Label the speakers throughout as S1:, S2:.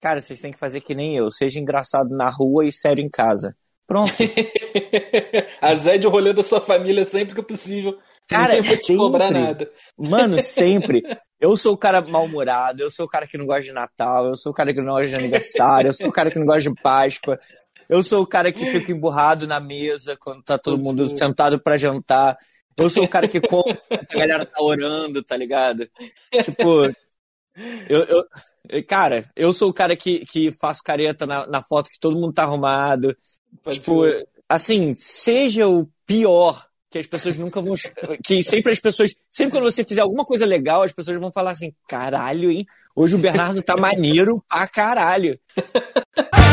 S1: Cara, vocês têm que fazer que nem eu. Seja engraçado na rua e sério em casa. Pronto.
S2: Azede o rolê da sua família sempre que possível.
S1: Cara,
S2: não vou te cobrar nada.
S1: Mano, sempre. Eu sou o cara mal-humorado, eu sou o cara que não gosta de Natal, eu sou o cara que não gosta de aniversário, eu sou o cara que não gosta de Páscoa, eu sou o cara que fica emburrado na mesa quando tá todo mundo sentado para jantar. Eu sou o cara que come, a galera tá orando, tá ligado? Tipo, eu, eu, cara, eu sou o cara que, que faço careta na, na foto que todo mundo tá arrumado. Pode tipo, ser. assim, seja o pior que as pessoas nunca vão. Que sempre as pessoas. Sempre quando você fizer alguma coisa legal, as pessoas vão falar assim: caralho, hein? Hoje o Bernardo tá maneiro pra caralho.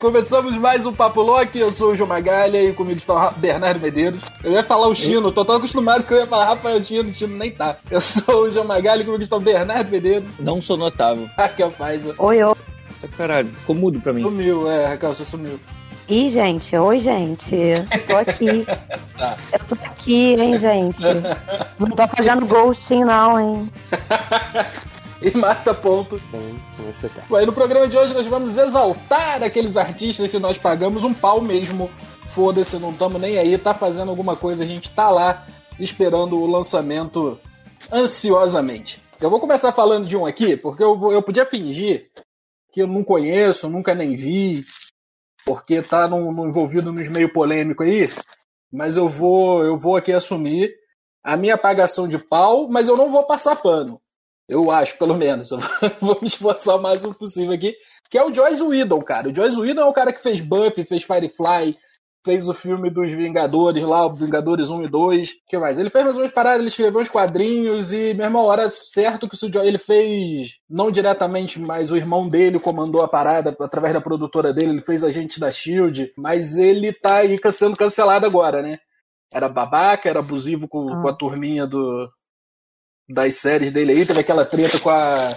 S2: Começamos mais um Papo Loki, eu sou o João Magalha e comigo está o Bernardo Medeiros. Eu ia falar o Chino, tô tão acostumado que eu ia falar Rafael Chino, o Chino nem tá. Eu sou o João Magalha e comigo está o Bernardo Medeiros.
S1: Não sou notável.
S2: Raquel Faiza.
S3: Oi, oi.
S1: Tá caralho, ficou mudo pra mim.
S2: Sumiu, é, Raquel, você sumiu.
S3: Ih, gente, oi, gente. Tô aqui. tá. Eu tô aqui, hein, gente. Não tô fazendo ghosting, não, hein.
S2: e mata ponto. Bom, no programa de hoje nós vamos exaltar aqueles artistas que nós pagamos um pau mesmo. Foda-se, não estamos nem aí, tá fazendo alguma coisa, a gente tá lá esperando o lançamento ansiosamente. Eu vou começar falando de um aqui, porque eu, vou, eu podia fingir que eu não conheço, nunca nem vi, porque tá no, no envolvido nos meio polêmico aí, mas eu vou, eu vou aqui assumir a minha apagação de pau, mas eu não vou passar pano. Eu acho, pelo menos. Eu vou me esforçar o máximo possível aqui. Que é o Joyce Whedon, cara. O Joyce Whedon é o cara que fez Buffy, fez Firefly, fez o filme dos Vingadores lá, Vingadores 1 e 2. O que mais? Ele fez mais umas paradas, ele escreveu uns quadrinhos e, irmão, era certo que o ele fez, não diretamente, mas o irmão dele comandou a parada através da produtora dele, ele fez Agente da Shield, mas ele tá aí sendo cancelado agora, né? Era babaca, era abusivo com, ah. com a turminha do, das séries dele aí. Teve aquela treta com a,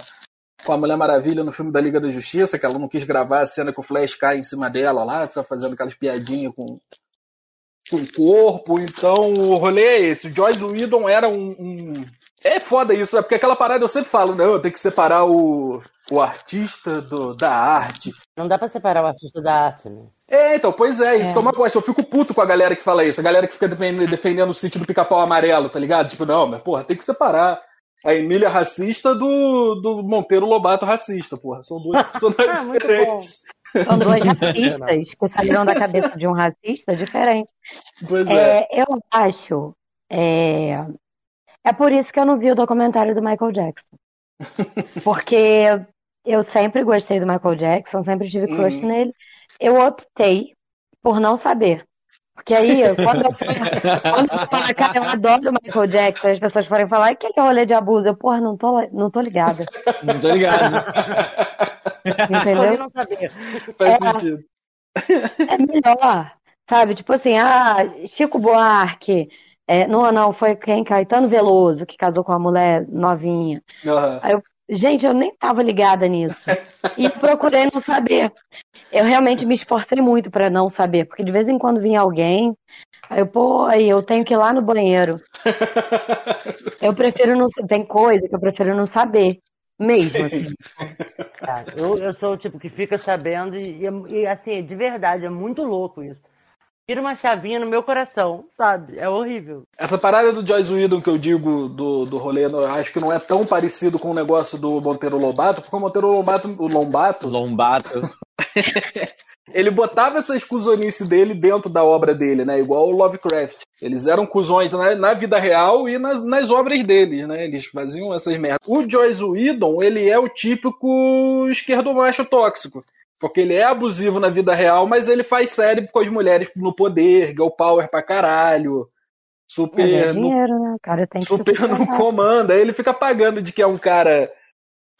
S2: com a Mulher Maravilha no filme da Liga da Justiça, que ela não quis gravar a cena que o Flash cai em cima dela lá, fica fazendo aquelas piadinhas com, com o corpo. Então o rolê é esse. O Joyce Whedon era um, um. É foda isso, é porque aquela parada eu sempre falo, né? Eu tenho que separar o, o artista do, da arte.
S3: Não dá pra separar o artista da arte, né?
S2: É, então, pois é, isso é. que é uma coisa. Eu fico puto com a galera que fala isso. A galera que fica defendendo o sítio do pica-pau amarelo, tá ligado? Tipo, não, mas porra, tem que separar a Emília racista do, do Monteiro Lobato racista, porra. São duas personagens ah, diferentes.
S3: São dois racistas que saíram da cabeça de um racista diferente.
S2: Pois é.
S3: é. Eu acho. É... é por isso que eu não vi o documentário do Michael Jackson. Porque eu sempre gostei do Michael Jackson, sempre tive crush uhum. nele eu optei por não saber. Porque aí, quando eu fui, quando eu falo, cara, eu adoro o Michael Jackson, as pessoas forem falar, o que é rolê de abuso? Eu, porra, não tô, não tô ligada.
S1: Não tô ligada.
S3: Entendeu?
S2: não saber. Faz é, sentido.
S3: É melhor, sabe? Tipo assim, ah, Chico Buarque, é, não, não, foi quem? Caetano Veloso, que casou com uma mulher novinha. Uhum. Aí eu, gente, eu nem tava ligada nisso. E procurei não saber eu realmente me esforcei muito para não saber, porque de vez em quando vinha alguém, aí eu, pô, aí eu tenho que ir lá no banheiro. eu prefiro não tem coisa que eu prefiro não saber. Mesmo assim.
S4: Cara, eu, eu sou o tipo que fica sabendo e, e, assim, de verdade, é muito louco isso. Tira uma chavinha no meu coração, sabe? É horrível.
S2: Essa parada do Joyce Whedon que eu digo do, do rolê, acho que não é tão parecido com o negócio do Monteiro Lobato, porque o Monteiro Lobato, o Lombato.
S1: Lombato.
S2: ele botava essa cuzonice dele dentro da obra dele, né? Igual o Lovecraft. Eles eram cuzões na, na vida real e nas, nas obras deles, né? Eles faziam essas merdas. O Joyce Whedon, ele é o típico esquerdomacho tóxico. Porque ele é abusivo na vida real, mas ele faz série com as mulheres no poder, girl power pra caralho. Super. É
S3: dinheiro, no, né? cara tem
S2: super no comando. Aí ele fica pagando de que é um cara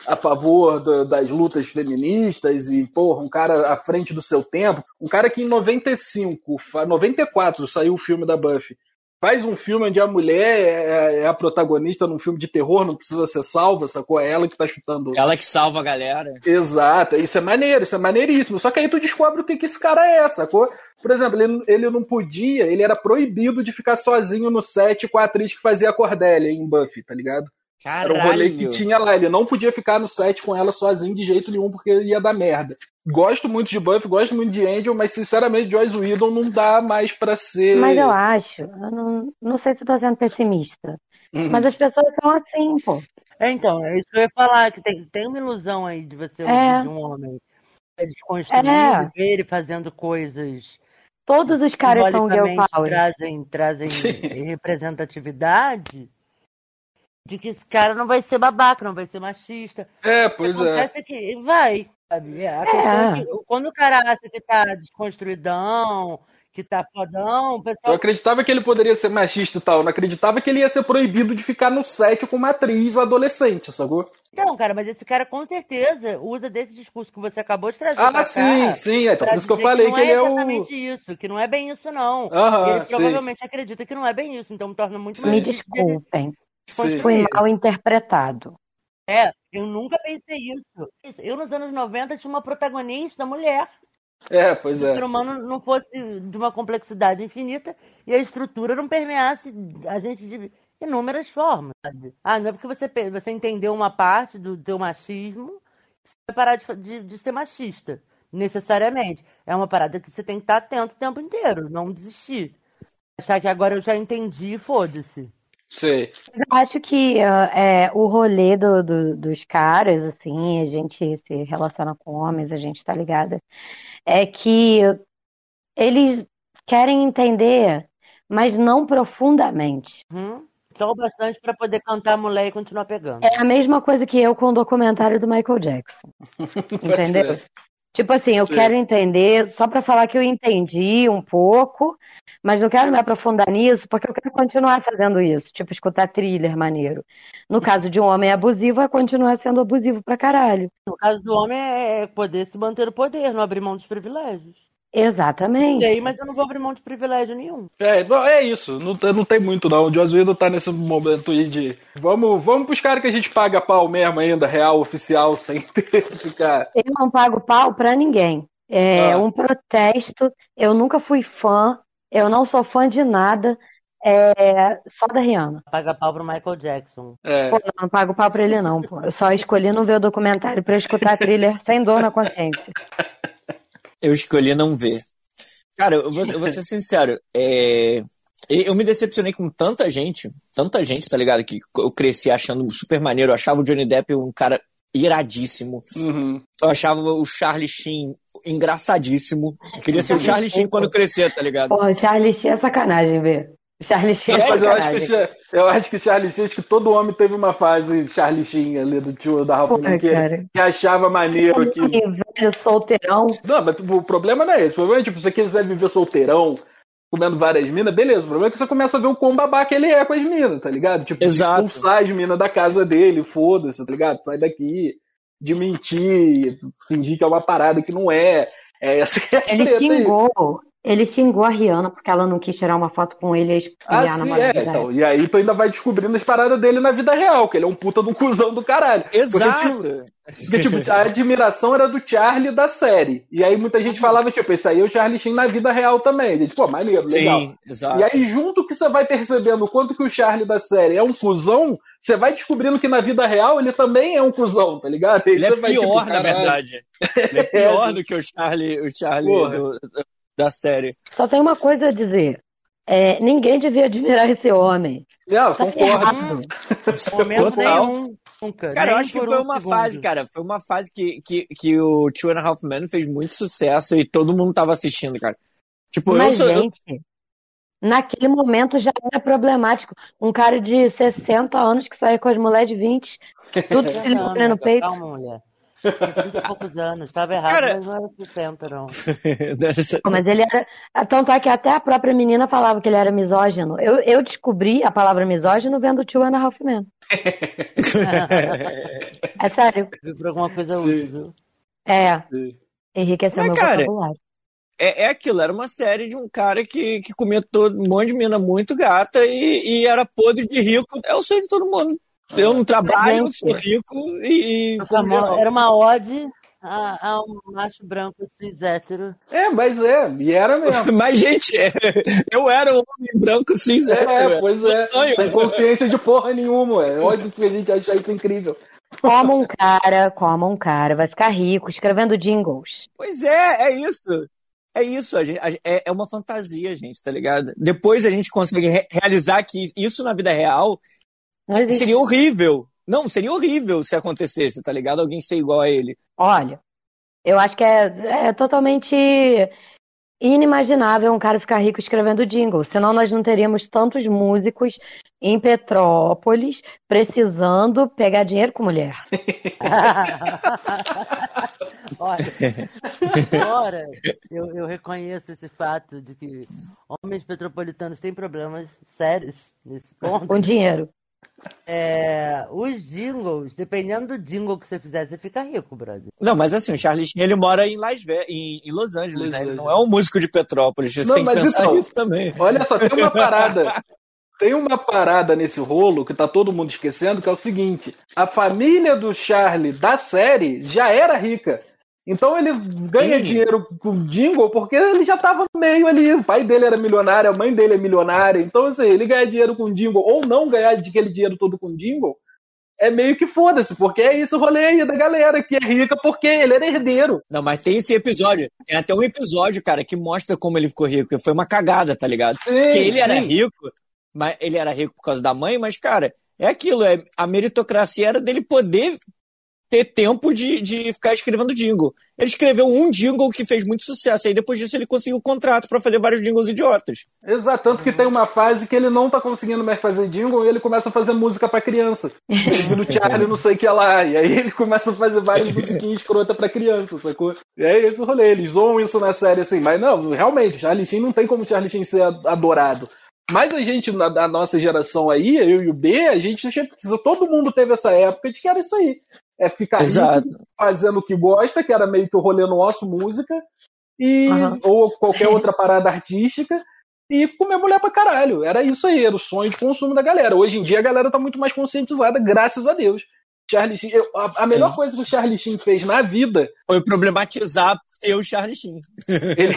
S2: a favor do, das lutas feministas e, porra, um cara à frente do seu tempo. Um cara que em 95, 94 saiu o filme da Buffy. faz um filme onde a mulher é, é, a protagonista num filme de terror, não precisa ser salva, sacou? É ela que tá chutando.
S1: Ela que salva a galera.
S2: Exato, isso é maneiro, isso é maneiríssimo. Só que aí tu descobre o que, que esse cara é, sacou? Por exemplo, ele, ele não podia, ele era proibido de ficar sozinho no set com a atriz que fazia a Cordélia em Buffy, tá ligado? Caralho. Era um rolê que tinha lá. Ele não podia ficar no set com ela sozinho de jeito nenhum, porque ia dar merda. Gosto muito de Buffy, gosto muito de Angel, mas sinceramente Joyce Whedon não dá mais para ser.
S3: Mas eu acho, eu não, não sei se eu tô sendo pessimista. Uhum. Mas as pessoas são assim, pô.
S4: É, então, é isso que eu ia falar, que tem, tem uma ilusão aí de você é. de um homem. Eles construindo é. ele fazendo coisas.
S3: Todos os caras são girl power.
S4: Trazem, trazem representatividade de que esse cara não vai ser babaca, não vai ser machista.
S2: É, pois é.
S4: Acontece que vai, sabe? A é. é. que, quando o cara acha que tá desconstruidão, que tá fodão, pessoal...
S2: Eu acreditava que ele poderia ser machista e tal, eu não acreditava que ele ia ser proibido de ficar no set com uma atriz adolescente, sacou?
S4: Não, cara, mas esse cara com certeza usa desse discurso que você acabou de trazer.
S2: Ah, sim, sim, é então, por isso que eu falei que, que ele é,
S4: o. Não é exatamente isso, que não é bem isso, não.
S2: Aham,
S4: ele provavelmente sim. acredita que não é bem isso, então me torna muito
S3: Me desculpem. Sim. Foi mal interpretado.
S4: É, eu nunca pensei isso. Eu, nos anos 90, tinha uma protagonista mulher.
S2: É, pois é.
S4: Se o ser humano não fosse de uma complexidade infinita e a estrutura não permeasse a gente de inúmeras formas. Sabe? Ah, não é porque você, você entendeu uma parte do teu machismo que você vai parar de, de, de ser machista, necessariamente. É uma parada que você tem que estar atento o tempo inteiro, não desistir. Achar que agora eu já entendi e foda-se.
S2: Sei.
S3: Eu acho que uh, é, o rolê do, do, dos caras, assim, a gente se relaciona com homens, a gente tá ligada, é que eles querem entender, mas não profundamente.
S4: Hum, só o bastante para poder cantar a mulher e continuar pegando.
S3: É a mesma coisa que eu com o documentário do Michael Jackson. entendeu? Tipo assim, eu Sim. quero entender, só para falar que eu entendi um pouco, mas não quero me aprofundar nisso, porque eu quero continuar fazendo isso, tipo, escutar thriller maneiro. No caso de um homem abusivo, é continuar sendo abusivo pra caralho.
S4: No caso do homem, é poder se manter no poder, não abrir mão dos privilégios.
S3: Exatamente.
S4: Sei, mas eu não vou abrir mão de privilégio nenhum.
S2: É, é isso. Não, não tem muito, não. O Joss Whedon tá nesse momento aí de. Vamos, vamos pros caras que a gente paga pau mesmo ainda, real, oficial, sem ter ficar.
S3: Eu não pago pau pra ninguém. É ah. um protesto. Eu nunca fui fã. Eu não sou fã de nada. É, só da Rihanna.
S4: Paga pau pro Michael Jackson.
S3: É. Pô, não, não pago pau pra ele, não. Pô. Eu só escolhi não ver o documentário pra escutar thriller sem dor na consciência.
S1: Eu escolhi não ver. Cara, eu vou, eu vou ser sincero. É, eu me decepcionei com tanta gente, tanta gente, tá ligado? Que eu cresci achando super maneiro. Eu achava o Johnny Depp um cara iradíssimo.
S2: Uhum.
S1: Eu achava o Charlie Sheen engraçadíssimo. Eu queria ser o Charlie Sheen quando crescer, tá ligado?
S3: Pô, o Charlie Sheen é sacanagem, ver. Charlie Sheen. É
S2: mas eu acho, que, eu acho que Charlie Sheen, acho que todo homem teve uma fase Charlie Sheen ali do tio da Ralph que, que, achava maneiro aquilo.
S3: Velho solteirão.
S2: Não, mas o problema não é esse. O problema é tipo, se você quiser viver solteirão, comendo várias minas, beleza. O problema é que você começa a ver o quão babaca ele é com as minas, tá ligado? Tipo,
S1: Exato.
S2: expulsar as minas da casa dele, foda-se, tá ligado? Sai daqui, de mentir, fingir que é uma parada que não é. É essa que é a
S3: Ele xingou. Ele xingou a Rihanna porque ela não quis tirar uma foto com ele e
S2: ah, a sim, é, então. E aí tu ainda vai descobrindo as paradas dele na vida real, que ele é um puta do cuzão do caralho.
S1: Exato.
S2: Porque, tipo, porque, tipo, a admiração era do Charlie da série. E aí muita gente falava, tipo, esse aí é o Charlie Sheen na vida real também. gente, pô, maneiro, legal. Sim,
S1: exato.
S2: E aí, junto que você vai percebendo o quanto que o Charlie da série é um cuzão, você vai descobrindo que na vida real ele também é um cuzão, tá ligado?
S1: Aí ele é vai, pior, tipo, na verdade. Ele é pior do que o Charlie, o Charlie do, da série.
S3: Só tem uma coisa a dizer. É, ninguém devia admirar esse homem.
S2: Não, tá concordo.
S4: Momento nenhum.
S1: Nunca, cara, eu acho que foi um uma segundo. fase, cara. Foi uma fase que, que, que o Two and a Half Men fez muito sucesso e todo mundo tava assistindo, cara. Tipo,
S3: Mas,
S1: eu
S3: sou, gente, eu... naquele momento já era problemático. Um cara de 60 anos que saía com as mulheres de 20, tudo se no peito.
S4: Calma, mulher. 30 e poucos anos, estava errado, Cara... mas não era 60, não.
S3: mas ele era. Tanto é que até a própria menina falava que ele era misógino. Eu, eu descobri a palavra misógino vendo o tio Ana Ralph Man. é sério.
S4: Viu por alguma coisa útil, viu?
S3: É. Sim. Enriqueceu mas, meu cara, vocabulário.
S1: é, é aquilo, era uma série de um cara que, que comia todo, um monte de mina muito gata e, e era podre de rico. É o sonho de todo mundo. Eu não trabalho, sou rico e.
S4: Era uma ode a, a, um macho branco cis hétero.
S2: É, mas é, e era mesmo.
S1: mas, gente, é, eu era um homem branco cis
S2: é, hétero. É, pois é. Sem consciência de porra nenhuma, é óbvio que a gente acha isso incrível.
S3: Como um cara, como um cara, vai ficar rico escrevendo jingles.
S1: Pois é, é isso. É isso, a gente, a, é, é uma fantasia, gente, tá ligado? Depois a gente consegue re realizar que isso na vida real seria horrível. Não, seria horrível se acontecesse, tá ligado? Alguém ser igual a ele.
S3: Olha, eu acho que é, é totalmente inimaginável um cara ficar rico escrevendo jingle. Senão nós não teríamos tantos músicos em Petrópolis precisando pegar dinheiro com mulher.
S4: Olha, agora eu, eu, reconheço esse fato de que homens petropolitanos têm problemas sérios nesse ponto.
S3: Com dinheiro.
S4: É, os jingles, dependendo do jingle que você fizer, você fica rico, brother.
S1: Não, mas assim, o Charlie Sheen, ele mora em, Las Vegas, em, em Los Angeles, né? Ele não é um músico de Petrópolis. Você não, tem que pensar então, isso também.
S2: Olha só, tem uma parada. tem uma parada nesse rolo que tá todo mundo esquecendo, que é o seguinte: a família do Charlie da série já era rica. Então ele ganha Sim. dinheiro com jingle porque ele já estava meio ali. O pai dele era milionário, a mãe dele é milionária. Então, assim, ele ganha dinheiro com jingle ou não ganhar aquele dinheiro todo com jingle é meio que foda-se, porque é isso o rolê aí da galera que é rica porque ele era herdeiro.
S1: Não, mas tem esse episódio. Tem até um episódio, cara, que mostra como ele ficou rico. Foi uma cagada, tá ligado? Sim, porque ele sim. era rico, mas ele era rico por causa da mãe, mas, cara, é aquilo, é, a meritocracia era dele poder ter tempo de, de ficar escrevendo jingle. Ele escreveu um jingle que fez muito sucesso, aí depois disso ele conseguiu um contrato para fazer vários jingles idiotas.
S2: Exato, tanto que tem uma fase que ele não tá conseguindo mais fazer jingle e ele começa a fazer música para criança. no Charlie não sei o que lá, e aí ele começa a fazer várias musiquinhas escrota para criança, sacou? E é esse o rolê, eles zoam isso na série assim, mas não, realmente, Charlie Sheen não tem como Charlie Sheen ser adorado. Mas a gente, na, na, nossa geração aí, eu e o B, a gente todo mundo teve essa época de que era isso aí é ficar fazendo o que gosta, que era meio que o rolê nosso, música, e, uhum. ou qualquer outra parada artística, e comer mulher pra caralho. Era isso aí, era o sonho de consumo da galera. Hoje em dia a galera tá muito mais conscientizada, graças a Deus. Charlie Sheen, eu, a, a melhor coisa que o Charlie Sheen fez na vida
S1: foi problematizar o Charlie Sheen.
S2: Ele,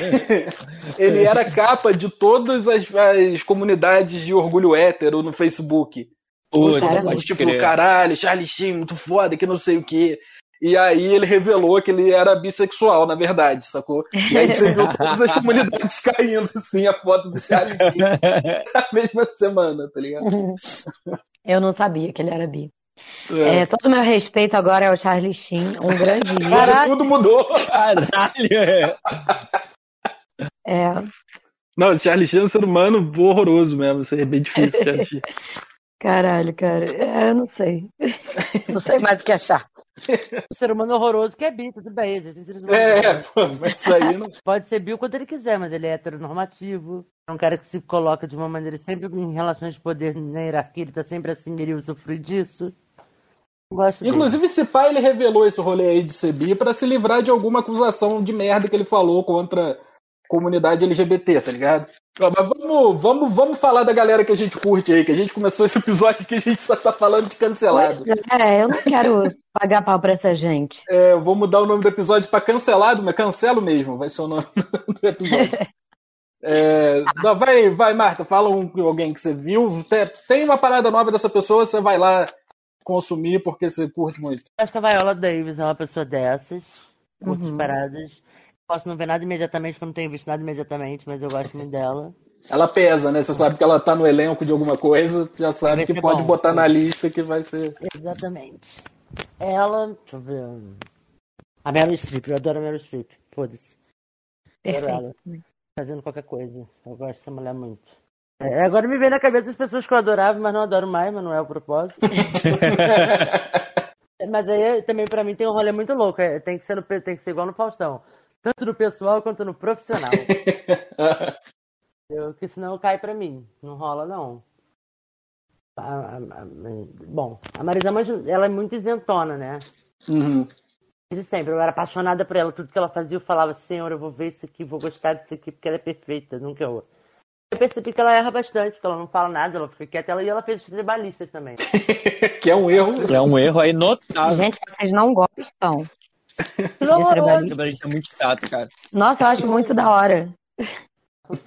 S2: ele era capa de todas as, as comunidades de orgulho hétero no Facebook. Puta, pode tipo, crer. caralho, Charlie Sheen, muito foda, que não sei o que. E aí ele revelou que ele era bissexual, na verdade, sacou? E aí você viu todas as comunidades caindo, assim, a foto do Charlie Sheen na mesma semana, tá ligado?
S3: Eu não sabia que ele era bi. É. É, todo o meu respeito agora é o Charlie Sheen, um grande ídolo.
S2: Caralho, tudo mudou.
S1: Caralho.
S3: É.
S2: Não, o Charlie Sheen é um ser humano horroroso mesmo, isso é bem difícil, Charlie Sheen.
S3: Caralho, cara. É, eu não sei. Não sei mais o que achar.
S4: O ser humano horroroso que é bi, tudo bem.
S2: É, pô, mas isso aí não.
S4: Pode ser bi quando ele quiser, mas ele é heteronormativo. É um cara que se coloca de uma maneira sempre em relações de poder na hierarquia, ele tá sempre assim, ele usufrui disso.
S2: Gosto Inclusive, dele. esse pai ele revelou esse rolê aí de ser bi pra se livrar de alguma acusação de merda que ele falou contra comunidade LGBT, tá ligado? Mas vamos, vamos, vamos falar da galera que a gente curte aí, que a gente começou esse episódio que a gente só tá falando de cancelado.
S3: É, eu não quero pagar pau pra essa gente.
S2: É, eu vou mudar o nome do episódio pra cancelado, mas cancelo mesmo, vai ser o nome do episódio. É, vai, vai, Marta, fala um, alguém que você viu. Tem uma parada nova dessa pessoa, você vai lá consumir porque você curte muito.
S4: Acho que a Viola Davis é uma pessoa dessas, muito uhum. paradas posso não ver nada imediatamente, porque eu não tenho visto nada imediatamente, mas eu gosto muito dela.
S2: Ela pesa, né? Você sabe que ela tá no elenco de alguma coisa, já sabe que pode bom. botar na lista que vai ser.
S4: Exatamente. Ela, deixa eu ver. A Meryl Streep, eu adoro a Meryl Streep. Foda-se. Adoro ela. Fazendo qualquer coisa. Eu gosto dessa mulher muito. É, agora me vem na cabeça as pessoas que eu adorava, mas não adoro mais, mas não é o propósito. mas aí também pra mim tem um rolê muito louco. É, tem, que ser no, tem que ser igual no Faustão tanto no pessoal quanto no profissional. eu, porque senão cai pra mim. Não rola, não. A, a, a, bom, a Marisa Monte, ela é muito isentona, né?
S2: Uhum.
S4: Desde sempre, eu era apaixonada por ela. Tudo que ela fazia, eu falava, Senhor, eu vou ver isso aqui, vou gostar disso aqui, porque ela é perfeita, nunca eu. Eu percebi que ela erra bastante, porque ela não fala nada, ela fica quieta, ela, e ela fez os tribalistas também.
S2: que é um erro.
S1: É um erro aí notável.
S3: Gente, vocês não gostam.
S4: Horroroso.
S1: Trabalhista é muito chato, cara.
S3: Nossa, eu acho muito da hora.
S4: O.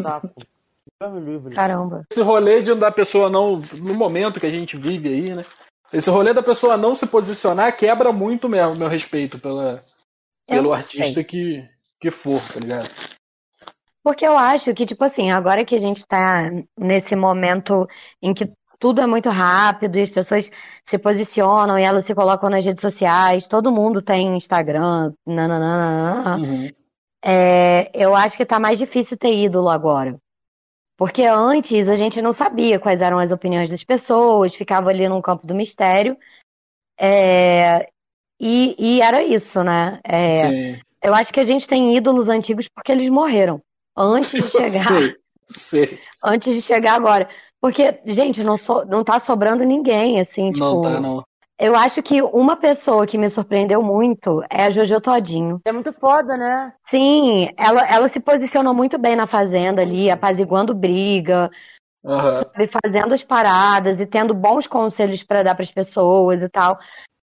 S3: Caramba.
S2: Esse rolê de da pessoa não. No momento que a gente vive aí, né? Esse rolê da pessoa não se posicionar quebra muito mesmo meu respeito pela, pelo artista
S3: sei.
S2: que, que for, tá ligado?
S3: Porque eu acho que, tipo assim, agora que a gente tá nesse momento em que tudo é muito rápido e as pessoas se posicionam e elas se colocam nas redes sociais, todo mundo tem Instagram, nananana,
S2: Uhum.
S3: é, eu acho que tá mais difícil ter ídolo agora. Porque antes a gente não sabia quais eram as opiniões das pessoas, ficava ali num campo do mistério. é, e, e era isso, né? É, eu acho que a gente tem ídolos antigos porque eles morreram. Antes de chegar,
S2: Sei, sei.
S3: antes de chegar agora. Porque, gente, não, so, não tá sobrando ninguém, assim, tipo.
S2: Não tá, não.
S3: Eu acho que uma pessoa que me surpreendeu muito é a Jojo Todinho.
S4: É muito foda, né?
S3: Sim, ela, ela se posicionou muito bem na fazenda ali, apaziguando briga,
S2: Aham.
S3: sabe, fazendo as paradas e tendo bons conselhos pra dar pras pessoas e tal.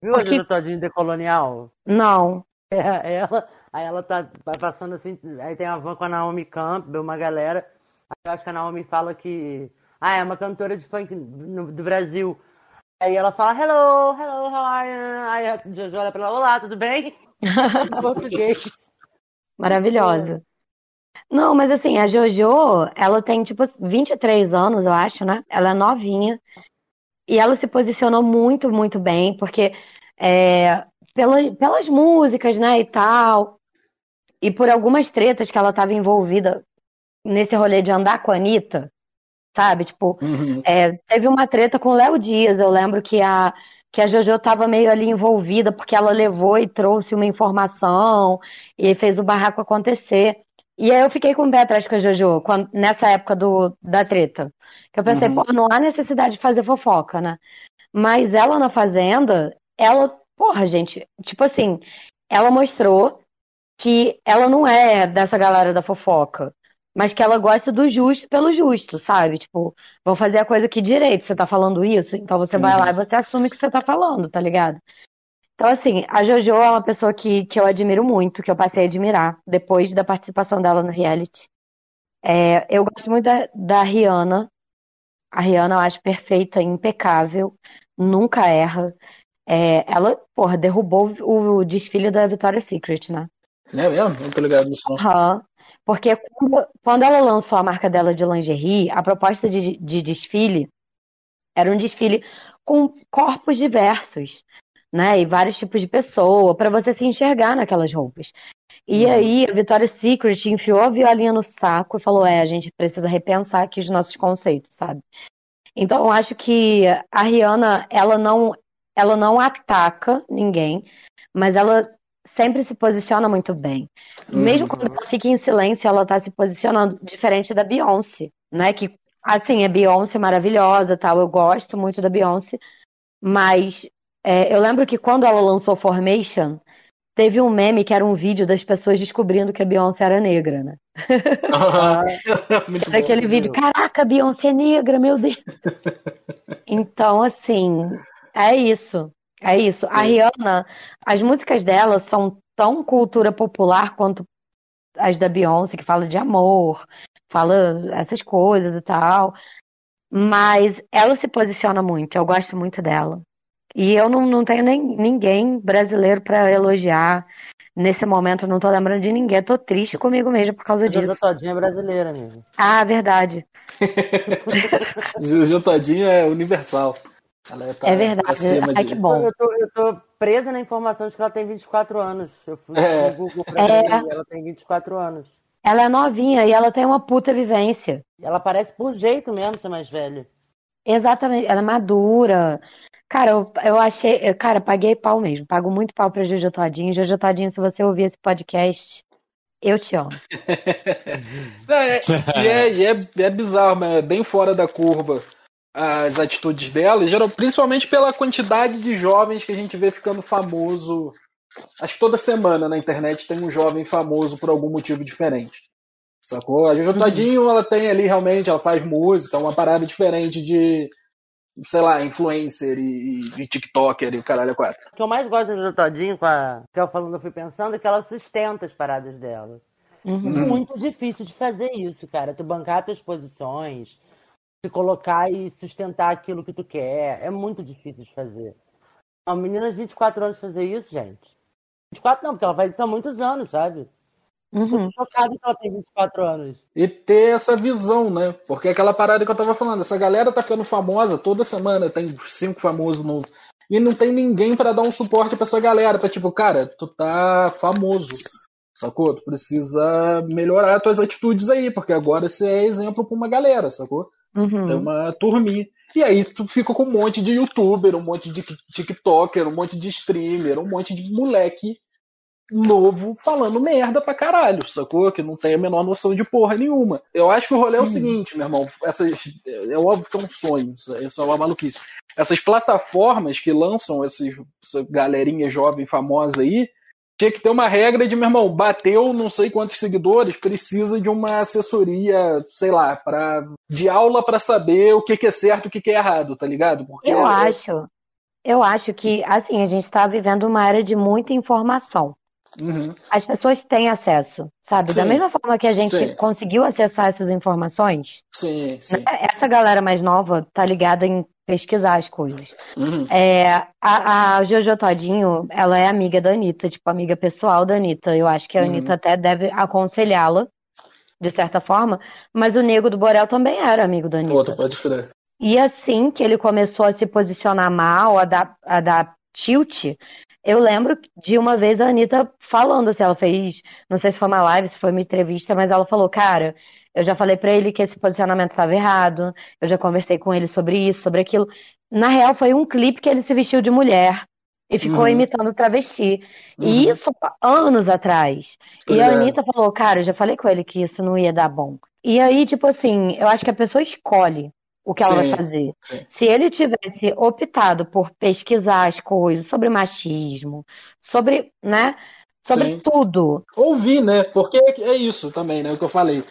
S4: Viu
S3: Porque-
S4: a Jojo Todinho decolonial?
S3: Não.
S4: É, ela, aí ela tá passando assim, aí tem a van com a Naomi Campbell, uma galera. Aí eu acho que a Naomi fala que. Ah, é uma cantora de funk no- do Brasil. Aí ela fala, hello, hello, how are you? Aí a Jojo olha pra ela, olá, tudo bem? Em português.
S3: Maravilhosa. Não, mas assim, a Jojo, ela tem tipo 23 anos, eu acho, né? Ela é novinha. E ela se posicionou muito, muito bem, porque é, pela, pelas músicas, né, e tal, e por algumas tretas que ela estava envolvida nesse rolê de andar com a Anitta, sabe? Tipo,
S2: Uhum.
S3: é, teve uma treta com o Léo Dias, eu lembro que a, que a Jojo estava meio ali envolvida, porque ela levou e trouxe uma informação e fez o barraco acontecer. E aí eu fiquei com o pé atrás com a Jojo, quando- nessa época do, da treta. Que eu pensei,
S2: Uhum.
S3: pô, não há necessidade de fazer fofoca, né? Mas ela na Fazenda, ela, porra, gente, tipo assim, ela mostrou que ela não é dessa galera da fofoca, mas que ela gosta do justo pelo justo, sabe? Tipo, vão fazer a coisa aqui direito. Você tá falando isso, então você vai
S2: Uhum.
S3: lá e você assume que você tá falando, tá ligado? Então, assim, a Jojo é uma pessoa que, que eu admiro muito, que eu passei a admirar depois da participação dela no reality. É, eu gosto muito da, da Rihanna. A Rihanna eu acho perfeita, impecável, nunca erra. É, ela, porra, derrubou o, o desfile da Victoria's Secret, né?
S2: É mesmo? Não tô ligado nisso, não.
S3: Porque quando, quando ela lançou a marca dela de lingerie, a proposta de, de desfile era um desfile com corpos diversos, né? E vários tipos de pessoa, para você se enxergar naquelas roupas. E
S2: Uhum.
S3: aí a Victoria's Secret enfiou a violinha no saco e falou: é, a gente precisa repensar aqui os nossos conceitos, sabe? Então eu acho que a Rihanna, ela não, ela não ataca ninguém, mas ela sempre se posiciona muito bem. Mesmo
S2: Uhum.
S3: quando ela fica em silêncio, ela tá se posicionando, diferente da Beyoncé, né? Que, assim, a Beyoncé é maravilhosa, tal, eu gosto muito da Beyoncé, mas é, eu lembro que quando ela lançou Formation, teve um meme que era um vídeo das pessoas descobrindo que a Beyoncé era negra, né?
S2: Muito
S3: Era
S2: bom.
S3: aquele vídeo, caraca, a Beyoncé é negra, meu Deus. Então, assim, é isso. É isso. A
S2: Sim.
S3: Rihanna, as músicas dela são tão cultura popular quanto as da Beyoncé, que fala de amor, fala essas coisas e tal. Mas ela se posiciona muito, eu gosto muito dela. E eu não, não tenho nem ninguém brasileiro pra elogiar. Nesse momento, eu não tô lembrando de ninguém. Eu tô triste comigo mesmo por causa disso.
S4: Todinho é brasileira mesmo.
S3: Ah, verdade.
S2: Jojo Todinho é universal. Ela tá
S3: É verdade.
S2: acima
S3: Ai,
S2: de-
S3: que bom.
S4: Eu tô, eu tô presa na informação de que ela tem 24 anos. Eu fui
S2: É.
S4: no Google pra
S3: É.
S4: e ela tem 24 anos.
S3: Ela é novinha e ela tem uma puta vivência.
S4: Ela parece por jeito mesmo ser mais velha.
S3: Exatamente, ela é madura. Cara, eu, eu achei. Cara, paguei pau mesmo. Pago muito pau pra Jojo Todinho. Jojo Todinho, se você ouvir esse podcast, eu te amo.
S2: Não, é, é, é, é bizarro, mas é bem fora da curva as atitudes dela, e geral, principalmente pela quantidade de jovens que a gente vê ficando famoso acho que toda semana na internet tem um jovem famoso por algum motivo diferente. Sacou? A Jojo Todinho, ela tem ali realmente, ela faz música, uma parada diferente de, sei lá, influencer e, e TikToker e o caralho é quatro.
S4: O que eu mais gosto da Jojo Todinho, com a que eu falando, eu fui pensando, é que ela sustenta as paradas dela. Uhum. Muito difícil de fazer isso, cara. Tu bancar tuas posições, se colocar e sustentar aquilo que tu quer. É muito difícil de fazer. Uma menina de 24 anos fazer isso, gente. 24 não, porque ela faz isso há muitos anos, sabe? Uhum. chocado que ela tem 24 anos.
S2: E ter essa visão, né? Porque aquela parada que eu tava falando, essa galera tá ficando famosa toda semana, tem cinco famosos novos. E não tem ninguém para dar um suporte para essa galera, pra tipo, cara, tu tá famoso. Sacou? Tu precisa melhorar tuas atitudes aí, porque agora você é exemplo pra uma galera, sacou? Uhum. Tem uma turminha. E aí tu fica com um monte de youtuber, um monte de tiktoker, um monte de streamer, um monte de moleque novo falando merda pra caralho, sacou? Que não tem a menor noção de porra nenhuma. Eu acho que o rolê é o uhum. seguinte, meu irmão. Essas, é óbvio que é um sonho, isso é uma maluquice. Essas plataformas que lançam esses, essa galerinha jovem famosa aí, tinha que ter uma regra de, meu irmão, bateu não sei quantos seguidores, precisa de uma assessoria, sei lá, pra, de aula para saber o que, que, é certo e o que, que, é errado, tá ligado?
S3: Porque eu é... acho, eu acho que, assim, a gente está vivendo uma era de muita informação. Uhum. As pessoas têm acesso, sabe? Sim. Da mesma forma que a gente sim. conseguiu acessar essas informações,
S2: sim, sim. Né?
S3: essa galera mais nova tá ligada em pesquisar as coisas. Uhum. É, a, a Jojo Todinho, ela é amiga da Anitta, tipo, amiga pessoal da Anitta. Eu acho que a uhum. Anitta até deve aconselhá-la, de certa forma, mas o Nego do Borel também era amigo da Anitta.
S2: Outro, pode escrever.
S3: E assim que ele começou a se posicionar mal, a dar, a dar tilt, eu lembro de uma vez a Anitta falando, assim, ela fez, não sei se foi uma live, se foi uma entrevista, mas ela falou, cara, eu já falei para ele que esse posicionamento estava errado, eu já conversei com ele sobre isso, sobre aquilo. Na real, foi um clipe que ele se vestiu de mulher e ficou uhum. imitando travesti. Uhum. E isso anos atrás. e a é. Anitta falou, cara, eu já falei com ele que isso não ia dar bom. E aí, tipo assim, eu acho que a pessoa escolhe o que ela sim, vai fazer. Sim. Se ele tivesse optado por pesquisar as coisas sobre machismo, sobre, né, sobre sim. tudo.
S2: Ouvir, né? Porque é isso também, né? O que eu falei.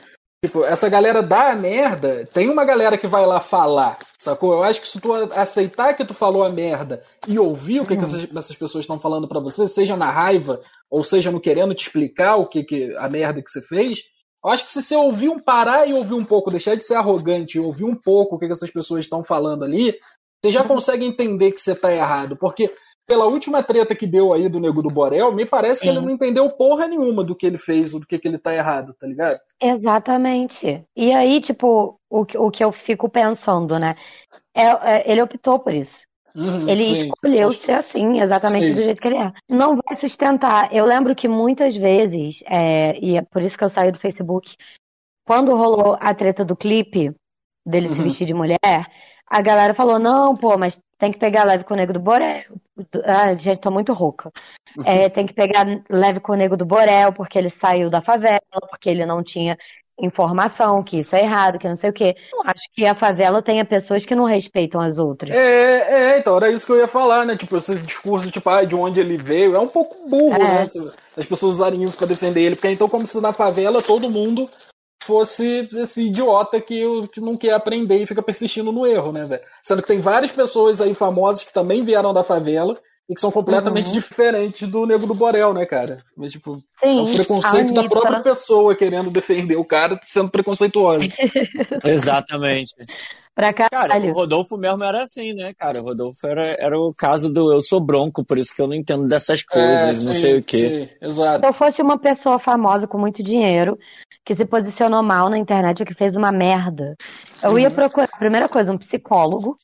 S2: Tipo, essa galera dá a merda, tem uma galera que vai lá falar, sacou? Eu acho que se tu aceitar que tu falou a merda e ouvir o que, uhum. que essas, essas, pessoas estão falando para você, seja na raiva ou seja no querendo te explicar o que, que a merda que você fez, eu acho que se você ouvir um parar e ouvir um pouco, deixar de ser arrogante e ouvir um pouco o que, que essas pessoas estão falando ali, você já uhum. consegue entender que você tá errado. Porque pela última treta que deu aí do Nego do Borel, me parece Sim. que ele não entendeu porra nenhuma do que ele fez ou do que, que ele tá errado, tá ligado?
S3: Exatamente. E aí, tipo, o, o que eu fico pensando, né? É, é, ele optou por isso. Uhum, ele sim. escolheu ser assim, exatamente sim. do jeito que ele é. Não vai sustentar. Eu lembro que muitas vezes, é, e é por isso que eu saí do Facebook, quando rolou a treta do clipe dele uhum. se vestir de mulher, a galera falou: não, pô, mas tem que pegar leve com o nego do Borel. Ah, gente, tô muito rouca. É, tem que pegar leve com o nego do Borel, porque ele saiu da favela, porque ele não tinha informação, que isso é errado, que não sei o quê. Acho que a favela tenha pessoas que não respeitam as outras.
S2: É, é, então, era isso que eu ia falar, né? Tipo, esse discurso, tipo, ah, de onde ele veio, é um pouco burro, é. né? As pessoas usarem isso para defender ele, porque então como se na favela todo mundo fosse esse idiota que, que não quer aprender e fica persistindo no erro, né, velho? Sendo que tem várias pessoas aí famosas que também vieram da favela e que são completamente uhum. diferentes do Nego do Borel, né, cara? Mas, tipo, Sim, é o preconceito da própria pessoa querendo defender o cara sendo preconceituosa.
S1: Exatamente.
S3: Pra
S1: Cara, o Rodolfo mesmo era assim, né, cara? O Rodolfo era, era o caso do eu sou bronco, por isso que eu não entendo dessas coisas, é, não sim, sei o quê. Sim,
S2: exato.
S3: Se eu fosse uma pessoa famosa com muito dinheiro, que se posicionou mal na internet ou que fez uma merda, eu uhum. ia procurar, primeira coisa, um psicólogo,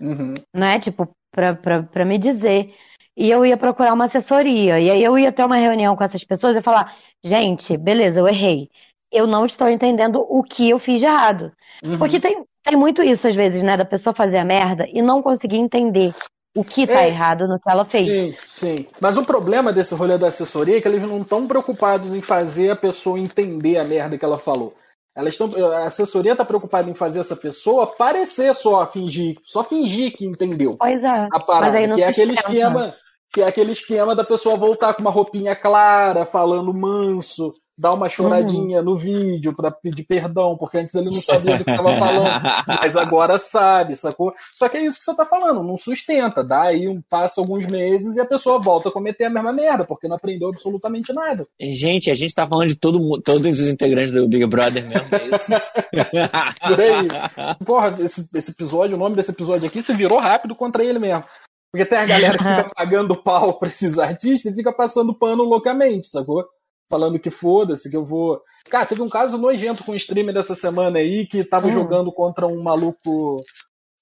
S3: uhum. né? Tipo, pra, pra, pra me dizer. E eu ia procurar uma assessoria. E aí eu ia ter uma reunião com essas pessoas e falar: gente, beleza, eu errei. Eu não estou entendendo o que eu fiz de errado. Uhum. Porque tem, tem muito isso, às vezes, né? Da pessoa fazer a merda e não conseguir entender o que tá é, errado no que ela fez.
S2: Sim, sim. Mas o problema desse rolê da assessoria é que eles não estão preocupados em fazer a pessoa entender a merda que ela falou. Elas estão, a assessoria está preocupada em fazer essa pessoa parecer só fingir, só fingir que entendeu.
S3: Pois é.
S2: A parada, que é aquele esquema, que é aquele esquema da pessoa voltar com uma roupinha clara, falando manso, dar uma choradinha uhum. no vídeo para pedir perdão, porque antes ele não sabia do que estava falando, mas agora sabe, sacou? Só que é isso que você está falando, não sustenta, dá aí um passa alguns meses e a pessoa volta a cometer a mesma merda, porque não aprendeu absolutamente nada.
S1: Gente, a gente tá falando de todo mundo, todos os integrantes do Big Brother mesmo, é isso? Por
S2: aí. Porra, esse, esse episódio, o nome desse episódio aqui se virou rápido contra ele mesmo. Porque tem a galera que fica pagando pau pra esses artistas e fica passando pano loucamente, sacou? Falando que foda-se, que eu vou. Cara, teve um caso nojento com um streamer dessa semana aí que tava hum. jogando contra um maluco.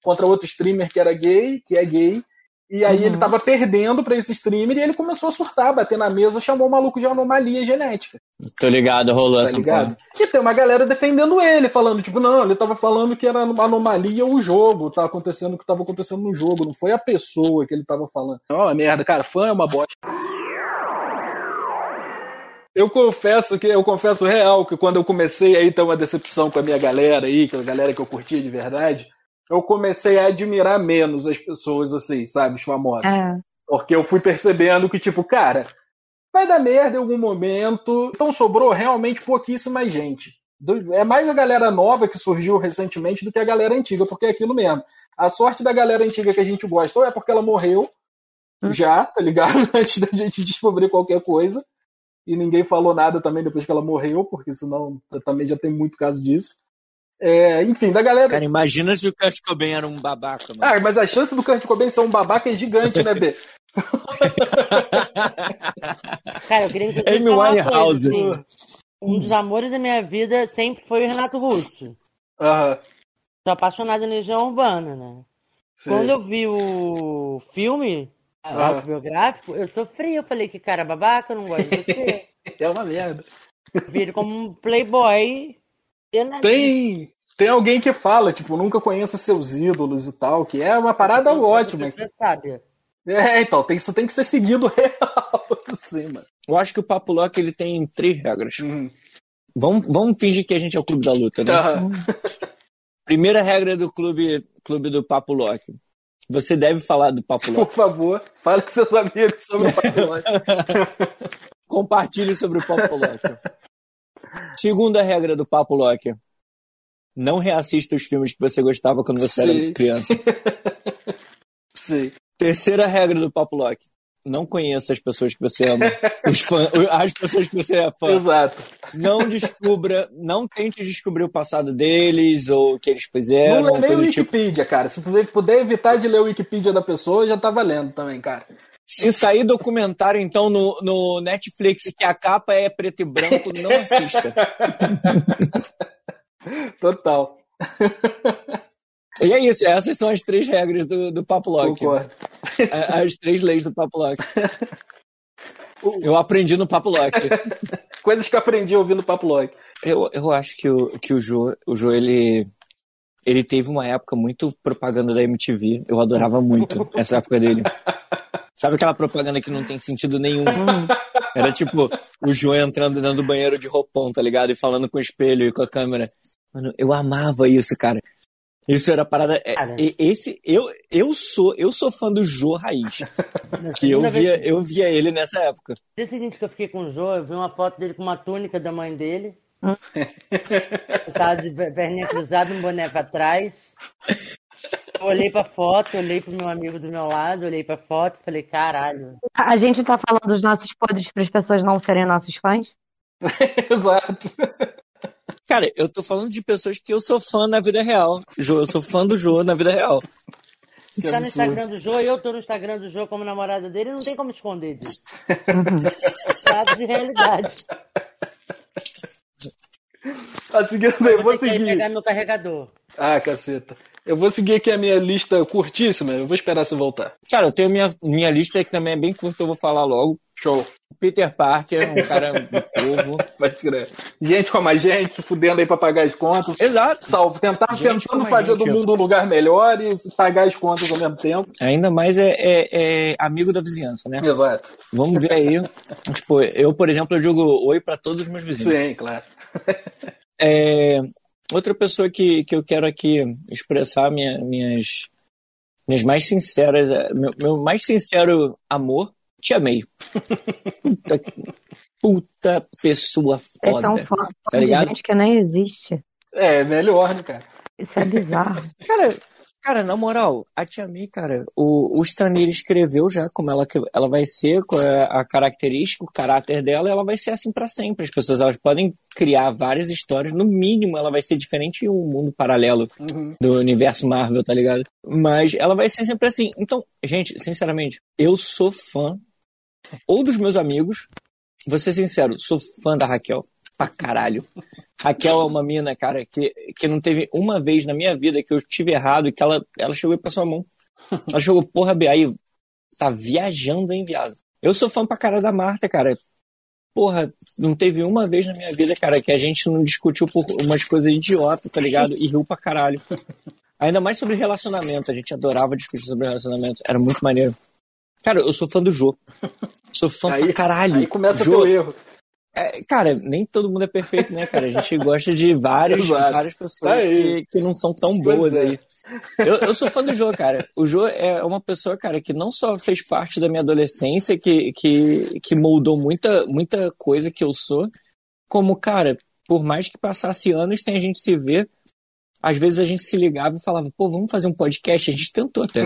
S2: contra outro streamer que era gay, que é gay. E aí uhum. ele tava perdendo pra esse streamer e ele começou a surtar, bater na mesa, chamou o maluco de anomalia genética.
S1: Tô ligado, rolou tá essa
S2: ligado? E tem uma galera defendendo ele, falando, tipo, não, ele tava falando que era anomalia o jogo, tá acontecendo o que tava acontecendo no jogo, não foi a pessoa que ele tava falando. Ó, oh, merda, cara, fã é uma bosta. Eu confesso que eu confesso real que quando eu comecei aí ter uma decepção com a minha galera aí, com a galera que eu curtia de verdade, eu comecei a admirar menos as pessoas assim, sabe, os famosos. É. Porque eu fui percebendo que tipo, cara, vai dar merda em algum momento. Então sobrou realmente pouquíssima gente. É mais a galera nova que surgiu recentemente do que a galera antiga, porque é aquilo mesmo. A sorte da galera antiga que a gente gosta ou é porque ela morreu hum. já, tá ligado? Antes da gente descobrir qualquer coisa e ninguém falou nada também depois que ela morreu, porque senão também já tem muito caso disso. É, enfim, da galera.
S1: Cara, imagina se o Kurt Cobain era um babaca, mano.
S2: Ah, mas a chance do Kurt Cobain ser um babaca é gigante, né, B?
S4: Cara, eu queria que você Amy Winehouse. Assim, um dos amores da minha vida sempre foi o Renato Russo.
S2: Aham.
S4: Tô apaixonado em Legião Urbana, né? Sim. Quando eu vi o filme, ah. autobiográfico, eu sofri. Eu falei que cara babaca, eu não gosto de você.
S2: é uma merda.
S4: Vi ele como um playboy.
S2: Tem, tem alguém que fala, tipo, nunca conheça seus ídolos e tal, que é uma parada você, ótima. Você sabe. É, então, tem, isso tem que ser seguido real assim, mano.
S1: Eu acho que o Papo Lock ele tem três regras. Uhum. Vamos, vamos fingir que a gente é o clube da luta, né? Uhum. Primeira regra do clube, clube do Papo Lock. Você deve falar do Papo Lock.
S2: Por favor, fale com seus amigos sobre o Papo Lock.
S1: Compartilhe sobre o Papo Lock. Segunda regra do Papo Lock. Não reassista os filmes que você gostava quando você Sim. era criança.
S2: Sim.
S1: Terceira regra do Papo Lock não conheça as pessoas que você ama, fã, as pessoas que você é fã.
S2: Exato.
S1: Não descubra, não tente descobrir o passado deles ou o que eles fizeram.
S2: Não lê nem o tipo. Wikipedia, tipo... cara. Se puder evitar de ler o Wikipedia da pessoa, já tá valendo também, cara.
S1: Se sair documentário, então, no, no Netflix que a capa é preto e branco, não assista.
S2: Total.
S1: E é isso, essas são as três regras do, do Papo Lock. Concordo. As três leis do Papo Lock. Eu aprendi no Papo Lock.
S2: Coisas que eu aprendi ouvindo o Papo Lock.
S1: Eu, eu acho que o, que o Jô, o Jô ele, ele teve uma época muito propaganda da MTV. Eu adorava muito essa época dele. Sabe aquela propaganda que não tem sentido nenhum? Era tipo o Jô entrando dentro do banheiro de roupão, tá ligado? E falando com o espelho e com a câmera. Mano, eu amava isso, cara. Isso era a parada. É, esse, eu, eu sou eu sou fã do Jô Raiz. que eu via, eu via ele nessa época.
S4: No dia seguinte que eu fiquei com o Jô, eu vi uma foto dele com uma túnica da mãe dele. Tava de perninha cruzada, um boné pra trás. Eu olhei pra foto, olhei pro meu amigo do meu lado, olhei pra foto e falei, caralho.
S3: A gente tá falando dos nossos podres para as pessoas não serem nossos fãs?
S2: Exato.
S1: Cara, eu tô falando de pessoas que eu sou fã na vida real. Jô, eu sou fã do Jô na vida real.
S4: Você tá no Instagram do Jô e eu tô no Instagram do Jô como namorada dele, não tem como esconder disso. Prato de realidade.
S2: Tá seguindo aí, eu vou seguir.
S4: pegar meu carregador.
S2: Ah, caceta. Eu vou seguir aqui a minha lista curtíssima, eu vou esperar você voltar.
S1: Cara, eu tenho minha, minha lista que também é bem curta, eu vou falar logo.
S2: Show.
S1: Peter Parker, um cara do povo.
S2: Pode. Gente como a gente, se fudendo aí pra pagar as contas.
S1: Exato.
S2: Salvo, tentar, tentando fazer do mundo um lugar melhor e pagar as contas ao mesmo tempo.
S1: Ainda mais é, é, é amigo da vizinhança, né?
S2: Exato.
S1: Vamos ver aí. tipo, eu, por exemplo, eu digo oi para todos os meus vizinhos.
S2: Sim, claro.
S1: é, outra pessoa que, que eu quero aqui expressar minha, minhas, minhas mais sinceras, meu, meu mais sincero amor te amei. Puta, puta pessoa foda. É um fã tá ligado?
S3: de gente que nem existe.
S2: É, melhor, né, cara?
S3: Isso é bizarro.
S1: cara, Cara, na moral, a Tia May, cara, o, o Stanley escreveu já como ela, ela vai ser, qual é a característica, o caráter dela, e ela vai ser assim para sempre. As pessoas elas podem criar várias histórias, no mínimo ela vai ser diferente em um mundo paralelo uhum. do universo Marvel, tá ligado? Mas ela vai ser sempre assim. Então, gente, sinceramente, eu sou fã ou dos meus amigos, vou ser sincero, sou fã da Raquel pra caralho. Raquel é uma mina, cara, que, que não teve uma vez na minha vida que eu tive errado e que ela, ela chegou e passou a mão. Ela chegou, porra, aí tá viajando, hein, viado. Eu sou fã pra cara da Marta, cara. Porra, não teve uma vez na minha vida, cara, que a gente não discutiu por umas coisas idiotas, tá ligado? E riu pra caralho. Ainda mais sobre relacionamento. A gente adorava discutir sobre relacionamento. Era muito maneiro. Cara, eu sou fã do Jô. Sou fã aí, pra caralho.
S2: Aí começa teu erro.
S1: É, cara, nem todo mundo é perfeito, né, cara? A gente gosta de vários, várias pessoas que, que não são tão boas é. aí. Eu, eu, sou fã do Jô, cara. O Jô é uma pessoa, cara, que não só fez parte da minha adolescência, que, que, que moldou muita, muita coisa que eu sou, como, cara, por mais que passasse anos sem a gente se ver, às vezes a gente se ligava e falava, pô, vamos fazer um podcast. A gente tentou até.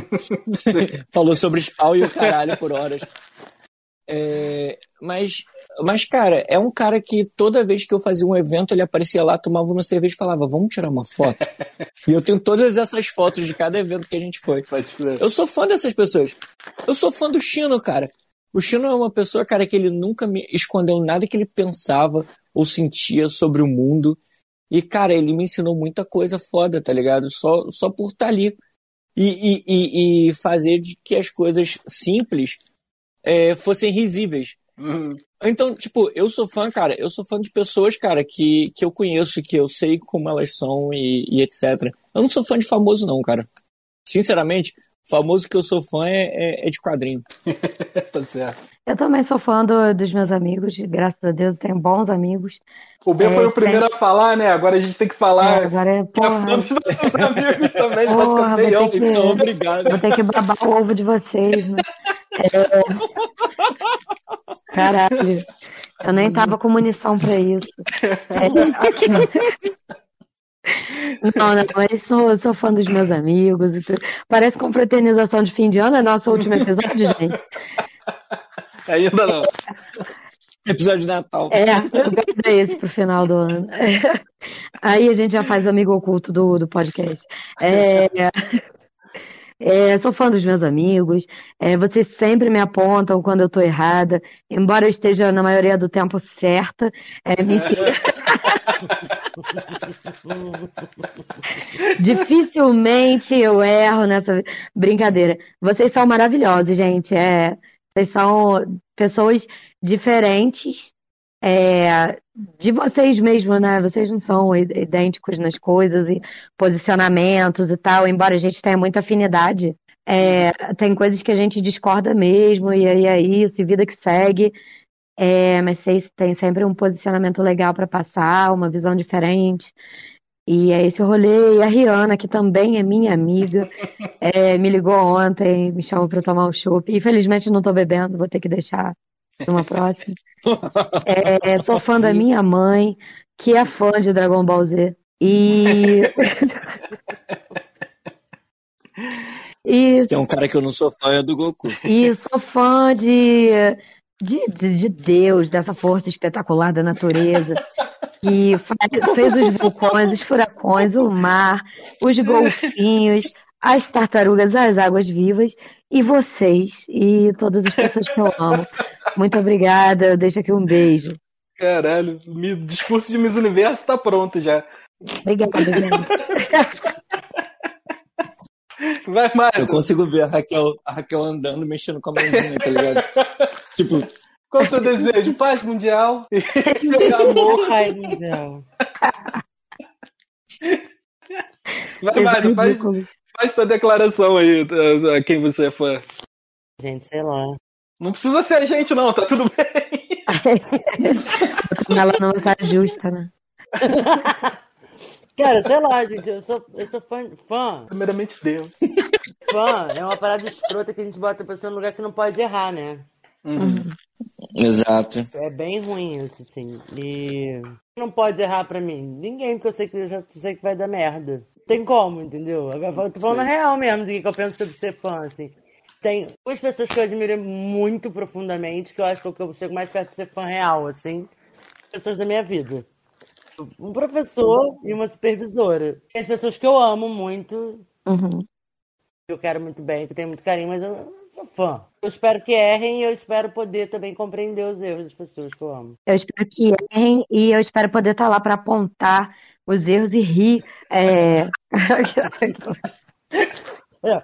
S1: Falou sobre spawn e o caralho por horas. É, mas mas, cara, é um cara que toda vez que eu fazia um evento, ele aparecia lá, tomava uma cerveja e falava, vamos tirar uma foto. e eu tenho todas essas fotos de cada evento que a gente foi. Eu sou fã dessas pessoas. Eu sou fã do Chino, cara. O Chino é uma pessoa, cara, que ele nunca me escondeu nada que ele pensava ou sentia sobre o mundo. E, cara, ele me ensinou muita coisa foda, tá ligado? Só, só por estar tá ali. E, e, e, fazer de que as coisas simples é, fossem risíveis. Uhum. Então, tipo, eu sou fã, cara, eu sou fã de pessoas, cara, que, que eu conheço, que eu sei como elas são e, e etc. Eu não sou fã de famoso, não, cara. Sinceramente, famoso que eu sou fã é, é, é de quadrinho.
S2: tá certo.
S3: Eu também sou fã do, dos meus amigos, graças a Deus, tenho bons amigos.
S2: O Ben é, foi o primeiro tem... a falar, né? Agora a gente tem que falar. É, agora é, porra. É dos nossos amigos também, porra, vai ficar
S1: Que, obrigado.
S3: Vou ter que babar o ovo de vocês, né? É... Caralho. Eu nem tava com munição pra isso. É, não, não, mas sou, sou fã dos meus amigos. Parece confraternização de fim de ano, é nosso último episódio, gente.
S2: Ainda não.
S1: Episódio de Natal.
S3: É, guardei esse pro final do ano. Aí a gente já faz amigo oculto do, do podcast. É. É, sou fã dos meus amigos. É, vocês sempre me apontam quando eu tô errada, embora eu esteja na maioria do tempo certa. É mentira. Dificilmente eu erro nessa brincadeira. Vocês são maravilhosos, gente. É, vocês são pessoas diferentes é, de vocês mesmos, né? Vocês não são idênticos nas coisas e posicionamentos e tal, embora a gente tenha muita afinidade. É, tem coisas que a gente discorda mesmo, e aí é isso, e vida que segue. É, mas vocês têm sempre um posicionamento legal para passar, uma visão diferente. E é esse rolê. E a Rihanna, que também é minha amiga, é, me ligou ontem, me chamou para tomar um chopp. Infelizmente não estou bebendo, vou ter que deixar numa próxima. É, sou fã da minha mãe, que é fã de Dragon Ball Z. E.
S1: e... Tem um cara que eu não sou fã, é do Goku.
S3: E sou fã de, de, de Deus, dessa força espetacular da natureza. Que fez os vulcões, os furacões, o mar, os golfinhos, as tartarugas, as águas vivas e vocês e todas as pessoas que eu amo. Muito obrigada, deixa aqui um beijo.
S2: Caralho, o discurso de Miss Universo tá pronto já.
S3: Obrigada, gente.
S2: Vai mais.
S1: Eu consigo ver a Raquel, a Raquel andando, mexendo com a mãozinha, tá ligado? Tipo.
S2: Qual o seu desejo? Paz mundial e amor. Paz mundial. Vai, Mário, faz, Faz sua declaração aí, a quem você é fã.
S4: Gente, sei lá.
S2: Não precisa ser a gente, não, tá tudo bem.
S3: Ela não tá justa, né?
S4: Cara, sei lá, gente, eu sou, eu sou fã, fã.
S2: Primeiramente Deus.
S4: Fã é uma parada escrota que a gente bota a pessoa no lugar que não pode errar, né?
S1: Uhum. Exato.
S4: É bem ruim isso, assim. E não pode errar pra mim. Ninguém, porque eu sei que eu já sei que vai dar merda. Tem como, entendeu? Agora eu tô falando real mesmo, do que eu penso sobre ser fã, assim. Tem duas pessoas que eu admiro muito profundamente, que eu acho que eu chego mais perto de ser fã real, assim. Pessoas da minha vida. Um professor e uma supervisora. Tem as pessoas que eu amo muito.
S3: Uhum.
S4: Eu quero muito bem, que eu tenho muito carinho, mas eu sou fã. Eu espero que errem e eu espero poder também compreender os erros das pessoas que eu amo.
S3: Eu espero que errem e eu espero poder estar lá para apontar os erros e rir. É...
S4: Eu,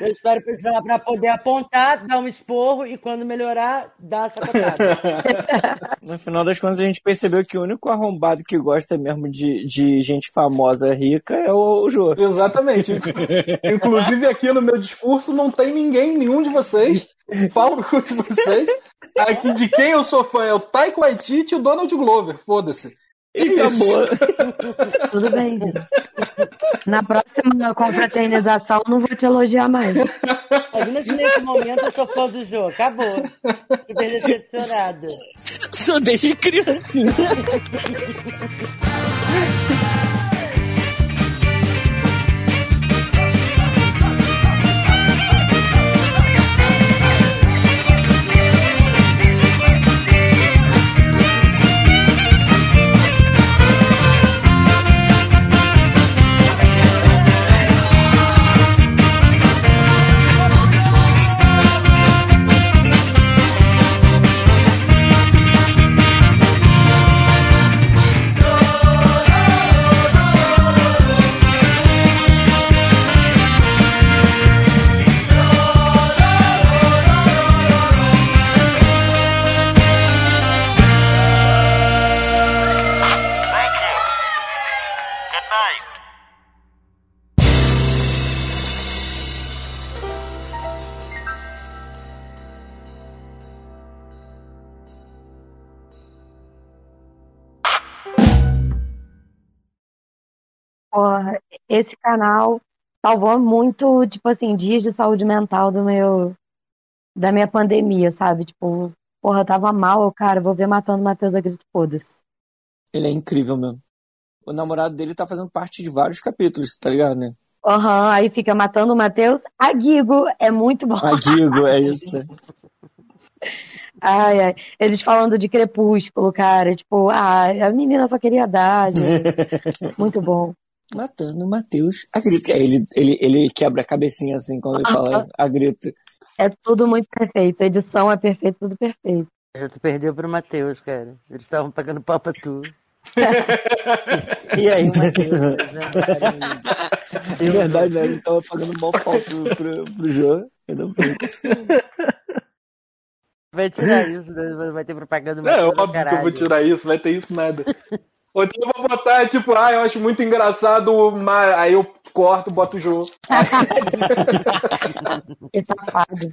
S4: eu, espero precisar para poder apontar, dar um esporro e quando melhorar, dar a sacotada.
S1: No final das contas, a gente percebeu que o único arrombado que gosta mesmo de, de gente famosa rica é o, o Jô.
S2: Exatamente. Inclusive aqui no meu discurso não tem ninguém, nenhum de vocês, Paulo de vocês. Aqui de quem eu sou fã é o Taiko Waititi e o Donald Glover. Foda-se.
S1: E acabou.
S3: Tudo bem. Na próxima confraternização não vou te elogiar mais.
S4: Imagina se nesse momento eu sou fã do jogo. Acabou. Super decepcionada.
S1: Sou desde criancinha.
S3: Porra, esse canal salvou muito, tipo assim, dias de saúde mental do meu, da minha pandemia, sabe? Tipo, porra, eu tava mal, cara, vou ver matando o Matheus a grito, foda-se.
S1: Ele é incrível mesmo. O namorado dele tá fazendo parte de vários capítulos, tá ligado, né?
S3: Aham, uhum, aí fica matando o Matheus. A Guigo é muito bom.
S1: A Guigo, é isso.
S3: Ai, ai. Eles falando de crepúsculo, cara. Tipo, ah, a menina só queria dar. Muito bom
S1: matando o Matheus a grito. Ele, ele, ele quebra a cabecinha assim quando ele fala a grito.
S3: É tudo muito perfeito. A edição é perfeita, tudo perfeito.
S4: Já tu perdeu pro Matheus, cara. Eles estavam pagando pau pra tu.
S1: e aí, Matheus? Em verdade, né? Eles estavam pagando mal pau pro, pro, pro João.
S4: Vai tirar isso, né? vai ter propaganda.
S2: É, óbvio que eu vou tirar isso, vai ter isso nada. Ou então eu vou botar, tipo, ah, eu acho muito engraçado, mas aí eu corto, boto o jogo.
S3: que safado.